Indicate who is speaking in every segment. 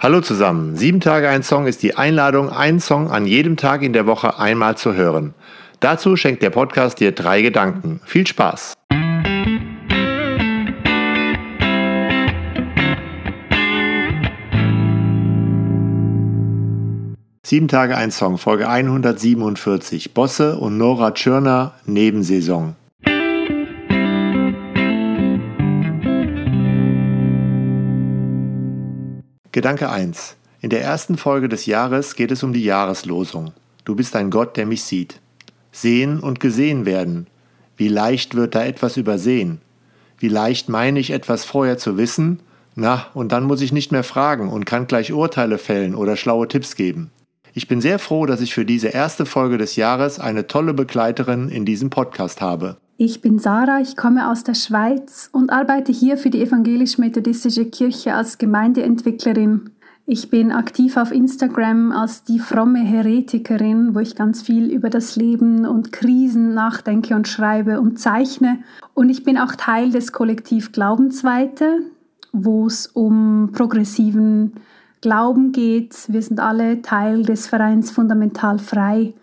Speaker 1: Hallo zusammen. Sieben Tage ein Song ist die Einladung, einen Song an jedem Tag in der Woche einmal zu hören. Dazu schenkt der Podcast dir drei Gedanken. Viel Spaß! Sieben Tage ein Song, Folge 147. Bosse und Nora Tschirner, Nebensaison. Gedanke 1. In der ersten Folge des Jahres geht es um die Jahreslosung. Du bist ein Gott, der mich sieht. Sehen und gesehen werden. Wie leicht wird da etwas übersehen? Wie leicht meine ich etwas vorher zu wissen? Na, und dann muss ich nicht mehr fragen und kann gleich Urteile fällen oder schlaue Tipps geben. Ich bin sehr froh, dass ich für diese erste Folge des Jahres eine tolle Begleiterin in diesem Podcast habe.
Speaker 2: Ich bin Sarah, ich komme aus der Schweiz und arbeite hier für die evangelisch-methodistische Kirche als Gemeindeentwicklerin. Ich bin aktiv auf Instagram als die fromme Heretikerin, wo ich ganz viel über das Leben und Krisen nachdenke und schreibe und zeichne. Und ich bin auch Teil des Kollektiv Glaubensweite, wo es um progressiven Glauben geht. Wir sind alle Teil des Vereins Fundamental Frei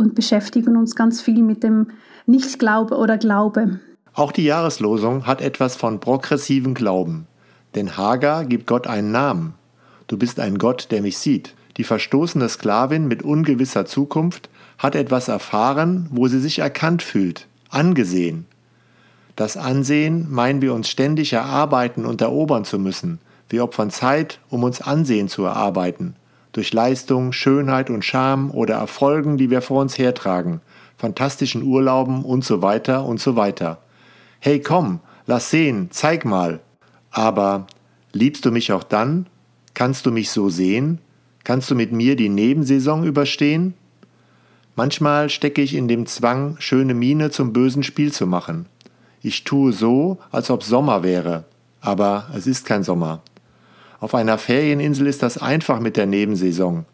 Speaker 2: und beschäftigen uns ganz viel mit dem Nichtglaube oder Glaube.
Speaker 1: Auch die Jahreslosung hat etwas von progressivem Glauben. Denn Hagar gibt Gott einen Namen. Du bist ein Gott, der mich sieht. Die verstoßene Sklavin mit ungewisser Zukunft hat etwas erfahren, wo sie sich erkannt fühlt, angesehen. Das Ansehen meinen wir uns ständig erarbeiten und erobern zu müssen. Wir opfern Zeit, um uns Ansehen zu erarbeiten. Durch Leistung, Schönheit und Scham oder Erfolgen, die wir vor uns hertragen fantastischen Urlauben und so weiter und so weiter. Hey komm, lass sehen, zeig mal. Aber liebst du mich auch dann? Kannst du mich so sehen? Kannst du mit mir die Nebensaison überstehen? Manchmal stecke ich in dem Zwang, schöne Miene zum bösen Spiel zu machen. Ich tue so, als ob Sommer wäre, aber es ist kein Sommer. Auf einer Ferieninsel ist das einfach mit der Nebensaison.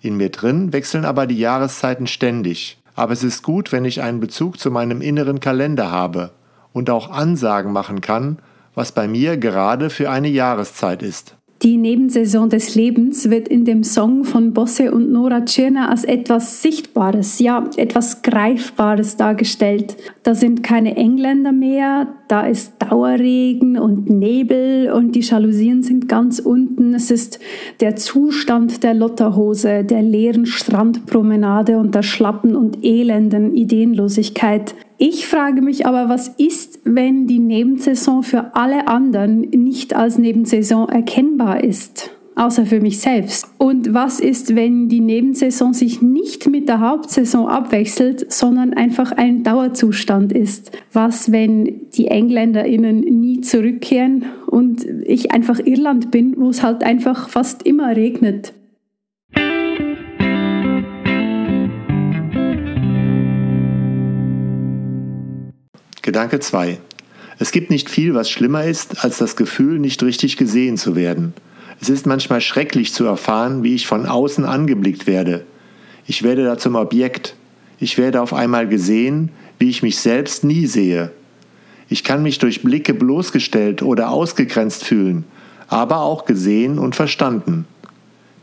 Speaker 1: In mir drin wechseln aber die Jahreszeiten ständig aber es ist gut, wenn ich einen Bezug zu meinem inneren Kalender habe und auch Ansagen machen kann, was bei mir gerade für eine Jahreszeit ist.
Speaker 2: Die Nebensaison des Lebens wird in dem Song von Bosse und Nora Tschirner als etwas Sichtbares, ja, etwas Greifbares dargestellt. Da sind keine Engländer mehr, da ist Dauerregen und Nebel und die Jalousien sind ganz unten. Es ist der Zustand der Lotterhose, der leeren Strandpromenade und der schlappen und elenden Ideenlosigkeit. Ich frage mich aber, was ist, wenn die Nebensaison für alle anderen nicht als Nebensaison erkennbar ist? Außer für mich selbst. Und was ist, wenn die Nebensaison sich nicht mit der Hauptsaison abwechselt, sondern einfach ein Dauerzustand ist? Was, wenn die EngländerInnen nie zurückkehren und ich einfach Irland bin, wo es halt einfach fast immer regnet?
Speaker 1: Gedanke 2. Es gibt nicht viel, was schlimmer ist, als das Gefühl, nicht richtig gesehen zu werden. Es ist manchmal schrecklich zu erfahren, wie ich von außen angeblickt werde. Ich werde da zum Objekt. Ich werde auf einmal gesehen, wie ich mich selbst nie sehe. Ich kann mich durch Blicke bloßgestellt oder ausgegrenzt fühlen, aber auch gesehen und verstanden.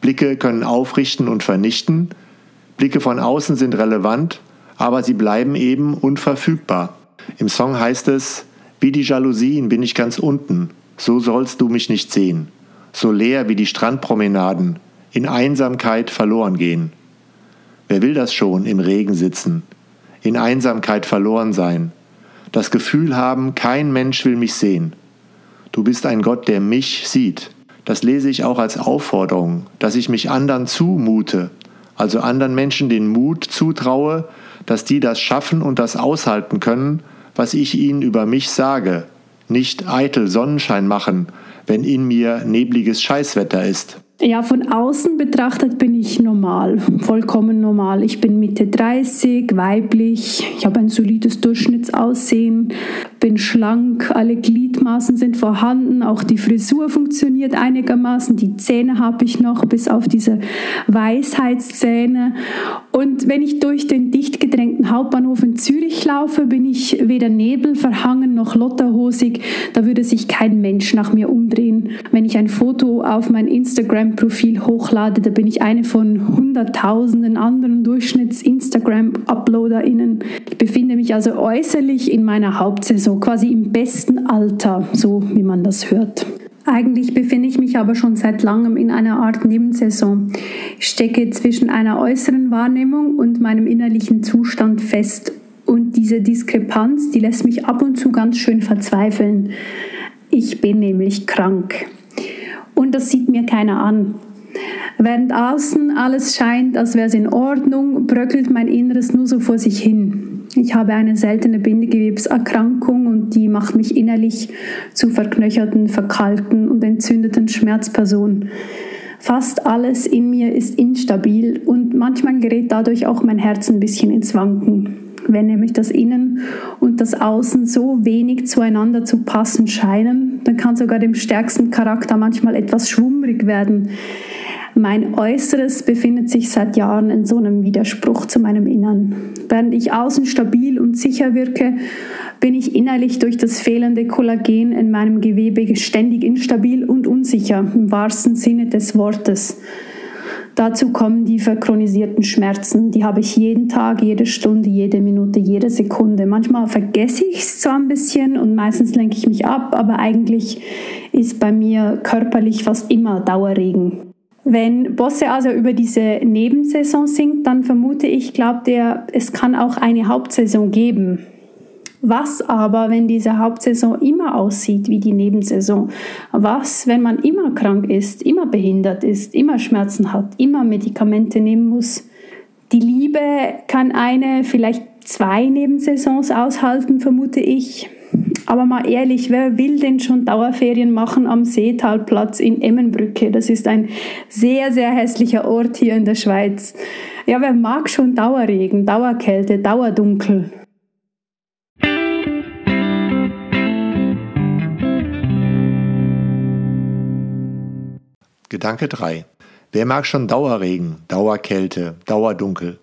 Speaker 1: Blicke können aufrichten und vernichten. Blicke von außen sind relevant, aber sie bleiben eben unverfügbar. Im Song heißt es, wie die Jalousien bin ich ganz unten, so sollst du mich nicht sehen, so leer wie die Strandpromenaden, in Einsamkeit verloren gehen. Wer will das schon im Regen sitzen, in Einsamkeit verloren sein, das Gefühl haben, kein Mensch will mich sehen. Du bist ein Gott, der mich sieht. Das lese ich auch als Aufforderung, dass ich mich anderen zumute, also anderen Menschen den Mut zutraue, dass die das schaffen und das aushalten können, was ich ihnen über mich sage, nicht eitel Sonnenschein machen, wenn in mir nebliges Scheißwetter ist.
Speaker 2: Ja, von außen betrachtet bin ich normal, vollkommen normal. Ich bin Mitte 30, weiblich, ich habe ein solides Durchschnittsaussehen, bin schlank, alle Gliedmaßen sind vorhanden, auch die Frisur funktioniert einigermaßen, die Zähne habe ich noch, bis auf diese Weisheitszähne. Und wenn ich durch den dicht gedrängten Hauptbahnhof in Zürich laufe, bin ich weder nebelverhangen noch lotterhosig. Da würde sich kein Mensch nach mir umdrehen. Wenn ich ein Foto auf mein Instagram-Profil hochlade, da bin ich eine von hunderttausenden anderen Durchschnitts-Instagram-UploaderInnen. Ich befinde mich also äußerlich in meiner Hauptsaison, quasi im besten Alter, so wie man das hört. Eigentlich befinde ich mich aber schon seit langem in einer Art Nebensaison. Ich stecke zwischen einer äußeren Wahrnehmung und meinem innerlichen Zustand fest. Und diese Diskrepanz, die lässt mich ab und zu ganz schön verzweifeln. Ich bin nämlich krank. Und das sieht mir keiner an. Während außen alles scheint, als wäre es in Ordnung, bröckelt mein Inneres nur so vor sich hin. Ich habe eine seltene Bindegewebserkrankung und die macht mich innerlich zu verknöcherten, verkalkten und entzündeten Schmerzperson. Fast alles in mir ist instabil und manchmal gerät dadurch auch mein Herz ein bisschen ins Wanken. Wenn nämlich das Innen und das Außen so wenig zueinander zu passen scheinen, dann kann sogar dem stärksten Charakter manchmal etwas schwummrig werden. Mein Äußeres befindet sich seit Jahren in so einem Widerspruch zu meinem Innern. Während ich außen stabil und sicher wirke, bin ich innerlich durch das fehlende Kollagen in meinem Gewebe ständig instabil und unsicher, im wahrsten Sinne des Wortes. Dazu kommen die verchronisierten Schmerzen. Die habe ich jeden Tag, jede Stunde, jede Minute, jede Sekunde. Manchmal vergesse ich es zwar ein bisschen und meistens lenke ich mich ab, aber eigentlich ist bei mir körperlich fast immer Dauerregen. Wenn Bosse also über diese Nebensaison singt, dann vermute ich, glaubt er, es kann auch eine Hauptsaison geben. Was aber, wenn diese Hauptsaison immer aussieht wie die Nebensaison? Was, wenn man immer krank ist, immer behindert ist, immer Schmerzen hat, immer Medikamente nehmen muss? Die Liebe kann eine, vielleicht zwei Nebensaisons aushalten, vermute ich. Aber mal ehrlich, wer will denn schon Dauerferien machen am Seetalplatz in Emmenbrücke? Das ist ein sehr, sehr hässlicher Ort hier in der Schweiz. Ja, wer mag schon Dauerregen, Dauerkälte, Dauerdunkel?
Speaker 1: Gedanke 3. Wer mag schon Dauerregen, Dauerkälte, Dauerdunkel?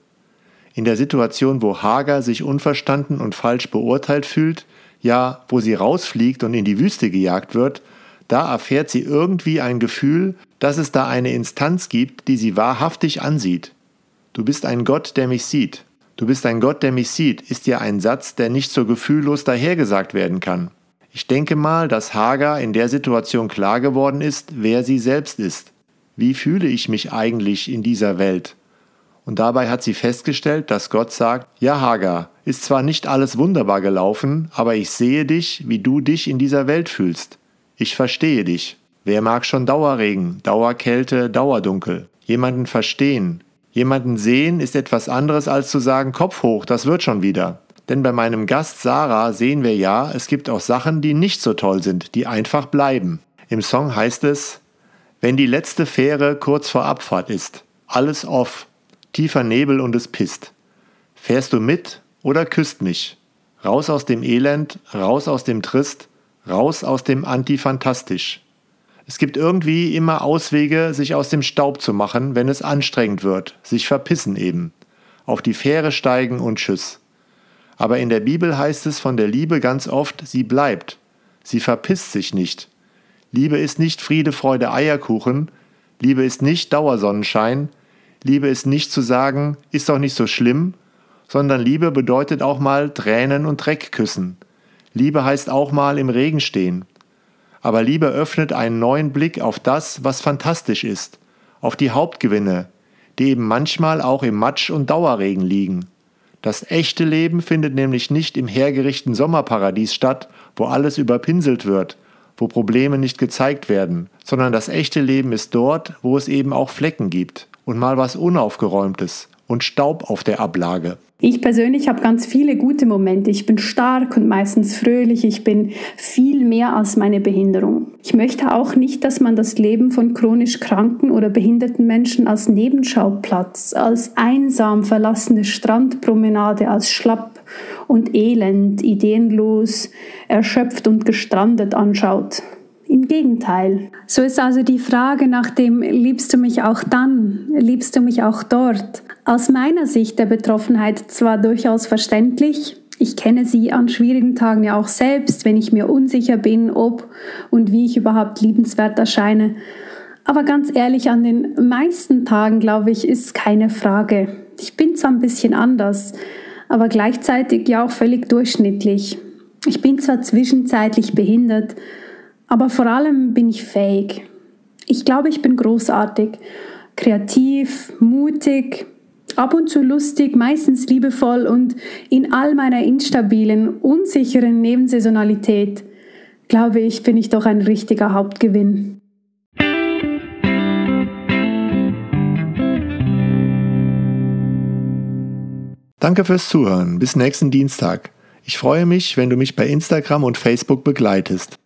Speaker 1: In der Situation, wo Hager sich unverstanden und falsch beurteilt fühlt, ja, wo sie rausfliegt und in die Wüste gejagt wird, da erfährt sie irgendwie ein Gefühl, dass es da eine Instanz gibt, die sie wahrhaftig ansieht. Du bist ein Gott, der mich sieht. Du bist ein Gott, der mich sieht, ist ja ein Satz, der nicht so gefühllos dahergesagt werden kann. Ich denke mal, dass Hagar in der Situation klar geworden ist, wer sie selbst ist. Wie fühle ich mich eigentlich in dieser Welt? Und dabei hat sie festgestellt, dass Gott sagt, ja Hagar, ist zwar nicht alles wunderbar gelaufen, aber ich sehe dich, wie du dich in dieser Welt fühlst. Ich verstehe dich. Wer mag schon Dauerregen, Dauerkälte, Dauerdunkel? Jemanden verstehen. Jemanden sehen ist etwas anderes als zu sagen, Kopf hoch, das wird schon wieder. Denn bei meinem Gast Sarah sehen wir ja, es gibt auch Sachen, die nicht so toll sind, die einfach bleiben. Im Song heißt es, wenn die letzte Fähre kurz vor Abfahrt ist, alles off, tiefer Nebel und es pisst. Fährst du mit oder küsst mich? Raus aus dem Elend, raus aus dem Trist, raus aus dem Antifantastisch. Es gibt irgendwie immer Auswege, sich aus dem Staub zu machen, wenn es anstrengend wird, sich verpissen eben. Auf die Fähre steigen und tschüss. Aber in der Bibel heißt es von der Liebe ganz oft, sie bleibt. Sie verpisst sich nicht. Liebe ist nicht Friede, Freude, Eierkuchen. Liebe ist nicht Dauersonnenschein. Liebe ist nicht zu sagen, ist doch nicht so schlimm, sondern Liebe bedeutet auch mal Tränen und Dreck küssen. Liebe heißt auch mal im Regen stehen. Aber Liebe öffnet einen neuen Blick auf das, was fantastisch ist, auf die Hauptgewinne, die eben manchmal auch im Matsch und Dauerregen liegen. Das echte Leben findet nämlich nicht im hergerichteten Sommerparadies statt, wo alles überpinselt wird, wo Probleme nicht gezeigt werden, sondern das echte Leben ist dort, wo es eben auch Flecken gibt und mal was Unaufgeräumtes und Staub auf der Ablage.
Speaker 2: Ich persönlich habe ganz viele gute Momente. Ich bin stark und meistens fröhlich. Ich bin viel mehr als meine Behinderung. Ich möchte auch nicht, dass man das Leben von chronisch kranken oder behinderten Menschen als Nebenschauplatz, als einsam verlassene Strandpromenade, als schlapp und elend, ideenlos, erschöpft und gestrandet anschaut. Im Gegenteil. So ist also die Frage nach dem, liebst du mich auch dann, liebst du mich auch dort, aus meiner Sicht der Betroffenheit zwar durchaus verständlich, ich kenne sie an schwierigen Tagen ja auch selbst, wenn ich mir unsicher bin, ob und wie ich überhaupt liebenswert erscheine. Aber ganz ehrlich, an den meisten Tagen, glaube ich, ist keine Frage. Ich bin zwar ein bisschen anders, aber gleichzeitig ja auch völlig durchschnittlich. Ich bin zwar zwischenzeitlich behindert, aber vor allem bin ich fähig. Ich glaube, ich bin großartig, kreativ, mutig, ab und zu lustig, meistens liebevoll und in all meiner instabilen, unsicheren Nebensaisonalität, glaube ich, bin ich doch ein richtiger Hauptgewinn.
Speaker 1: Danke fürs Zuhören. Bis nächsten Dienstag. Ich freue mich, wenn du mich bei Instagram und Facebook begleitest.